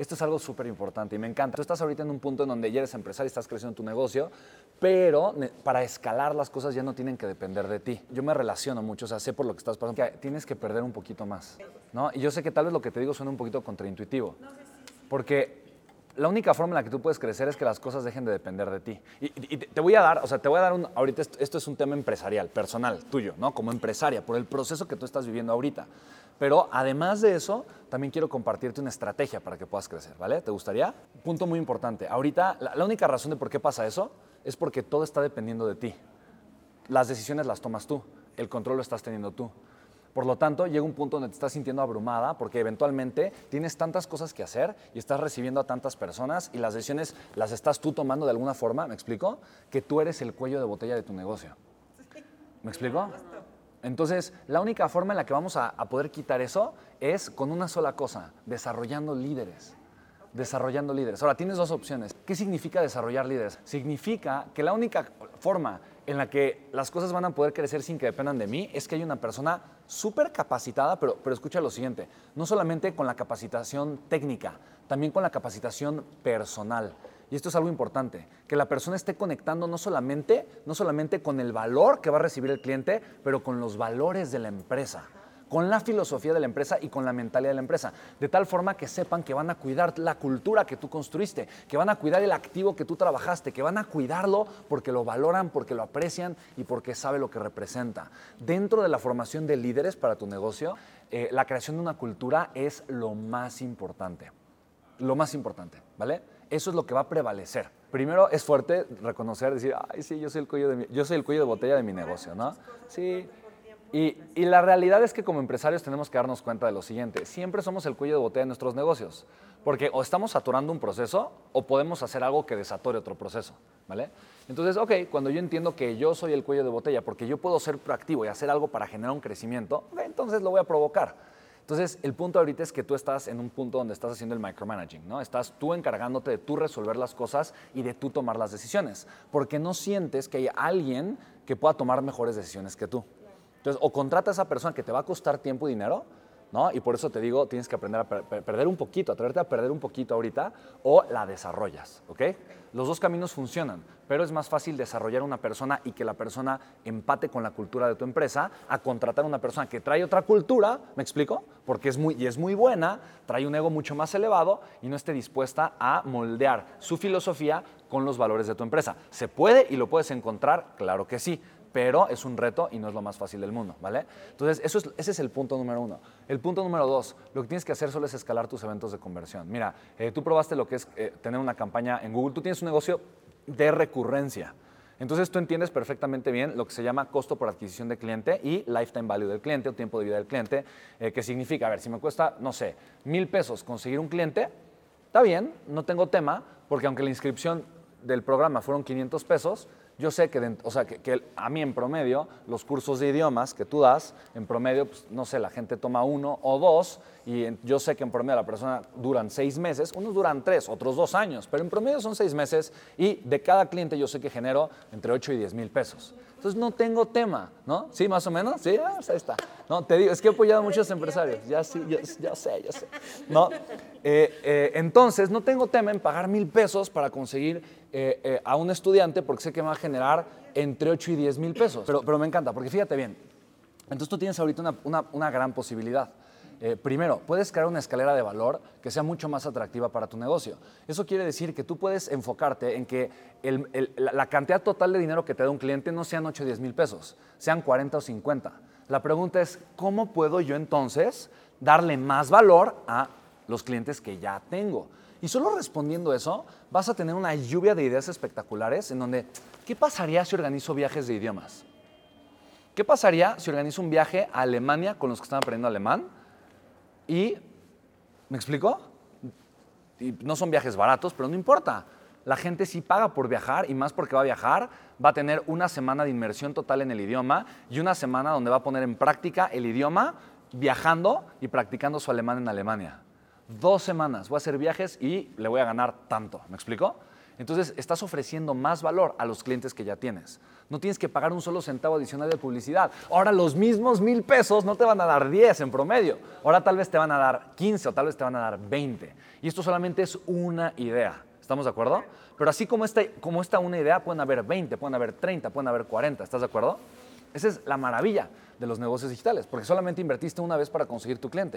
esto es algo súper importante y me encanta. Tú estás ahorita en un punto en donde ya eres empresario y estás creciendo tu negocio, pero para escalar las cosas ya no tienen que depender de ti. Yo me relaciono mucho, o sea, sé por lo que estás pasando, que tienes que perder un poquito más, ¿no? Y yo sé que tal vez lo que te digo suena un poquito contraintuitivo, porque la única forma en la que tú puedes crecer es que las cosas dejen de depender de ti. Y, te voy a dar, o sea, te voy a dar un, ahorita esto, es un tema empresarial, personal, tuyo, ¿no? Como empresaria, por el proceso que tú estás viviendo ahorita. Pero además de eso, también quiero compartirte una estrategia para que puedas crecer, ¿vale? ¿Te gustaría? Punto muy importante. Ahorita, la única razón de por qué pasa eso es porque todo está dependiendo de ti. Las decisiones las tomas tú, el control lo estás teniendo tú. Por lo tanto, llega un punto donde te estás sintiendo abrumada porque eventualmente tienes tantas cosas que hacer y estás recibiendo a tantas personas y las decisiones las estás tú tomando de alguna forma, ¿me explico? Que tú eres el cuello de botella de tu negocio. ¿Me explico? Entonces, la única forma en la que vamos a, a poder quitar eso es con una sola cosa, desarrollando líderes desarrollando líderes. Ahora, tienes dos opciones. ¿Qué significa desarrollar líderes? Significa que la única forma en la que las cosas van a poder crecer sin que dependan de mí es que hay una persona súper capacitada, pero, pero escucha lo siguiente, no solamente con la capacitación técnica, también con la capacitación personal. Y esto es algo importante, que la persona esté conectando no solamente, no solamente con el valor que va a recibir el cliente, pero con los valores de la empresa con la filosofía de la empresa y con la mentalidad de la empresa, de tal forma que sepan que van a cuidar la cultura que tú construiste, que van a cuidar el activo que tú trabajaste, que van a cuidarlo porque lo valoran, porque lo aprecian y porque sabe lo que representa. Dentro de la formación de líderes para tu negocio, eh, la creación de una cultura es lo más importante. Lo más importante, ¿vale? Eso es lo que va a prevalecer. Primero es fuerte reconocer, decir, ay, sí, yo soy el cuello de, yo soy el cuello de botella de mi negocio, ¿no? Sí, y, la realidad es que como empresarios tenemos que darnos cuenta de lo siguiente, siempre somos el cuello de botella de nuestros negocios, porque o estamos saturando un proceso o podemos hacer algo que desatore otro proceso, ¿vale? Entonces, ok, cuando yo entiendo que yo soy el cuello de botella, porque yo puedo ser proactivo y hacer algo para generar un crecimiento, entonces lo voy a provocar. Entonces, el punto ahorita es que tú estás en un punto donde estás haciendo el micromanaging, ¿no? Estás tú encargándote de tú resolver las cosas y de tú tomar las decisiones, porque no sientes que hay alguien que pueda tomar mejores decisiones que tú. Entonces, o contrata a esa persona que te va a costar tiempo y dinero, ¿no? Y por eso te digo, tienes que aprender a perder un poquito, atreverte a perder un poquito ahorita, o la desarrollas, ¿ok? Los dos caminos funcionan, pero es más fácil desarrollar una persona y que la persona empate con la cultura de tu empresa a contratar a una persona que trae otra cultura, ¿me explico? Porque es muy, y es muy buena, trae un ego mucho más elevado y no esté dispuesta a moldear su filosofía con los valores de tu empresa. ¿Se puede y lo puedes encontrar? Claro que sí pero es un reto y no es lo más fácil del mundo, ¿vale? Entonces, ese es el punto número uno. El punto número dos, lo que tienes que hacer solo es escalar tus eventos de conversión. Mira, eh, tú probaste lo que es eh, tener una campaña en Google, tú tienes un negocio de recurrencia. Entonces tú entiendes perfectamente bien lo que se llama costo por adquisición de cliente y lifetime value del cliente o tiempo de vida del cliente, eh, que significa, a ver, si me cuesta, no sé, mil pesos conseguir un cliente, está bien, no tengo tema, porque aunque la inscripción del programa fueron 500 pesos, yo sé que, o sea, que, a mí en promedio, los cursos de idiomas que tú das, en promedio, pues, no sé, la gente toma uno o dos, y yo sé que en promedio la persona duran seis meses, unos duran tres, otros dos años, pero en promedio son seis meses, y de cada cliente yo sé que genero entre 8 y 10 mil pesos. Entonces no tengo tema, ¿no? ¿Sí, más o menos? Sí, ah, pues ahí está. No, te digo, es que he apoyado a muchos empresarios, ya sí, ya, sé, ya sé. ¿No? Eh, eh, entonces no tengo tema en pagar mil pesos para conseguir eh, a un estudiante porque sé que me va a generar entre 8 y 10 mil pesos. Pero, pero me encanta, porque fíjate bien, entonces tú tienes ahorita una, una, una gran posibilidad. Eh, primero, puedes crear una escalera de valor que sea mucho más atractiva para tu negocio. Eso quiere decir que tú puedes enfocarte en que la cantidad total de dinero que te da un cliente no sean 8 o 10 mil pesos, sean 40 o 50. La pregunta es, ¿cómo puedo yo entonces darle más valor a los clientes que ya tengo? Y solo respondiendo eso, vas a tener una lluvia de ideas espectaculares en donde, ¿qué pasaría si organizo viajes de idiomas? ¿Qué pasaría si organizo un viaje a Alemania con los que están aprendiendo alemán? Y, ¿me explico? No son viajes baratos, pero no importa. La gente sí paga por viajar y más porque va a viajar, va a tener una semana de inmersión total en el idioma y una semana donde va a poner en práctica el idioma viajando y practicando su alemán en Alemania. Dos semanas, voy a hacer viajes y le voy a ganar tanto, ¿me explico? Entonces, estás ofreciendo más valor a los clientes que ya tienes. No tienes que pagar un solo centavo adicional de publicidad. Ahora, los mismos mil pesos no te van a dar 10 en promedio. Ahora, tal vez te van a dar 15 o tal vez te van a dar 20. Y esto solamente es una idea. ¿Estamos de acuerdo? Pero así como esta, como esta una idea, pueden haber 20, pueden haber 30, pueden haber 40. ¿Estás de acuerdo? Esa es la maravilla de los negocios digitales, porque solamente invertiste una vez para conseguir tu cliente.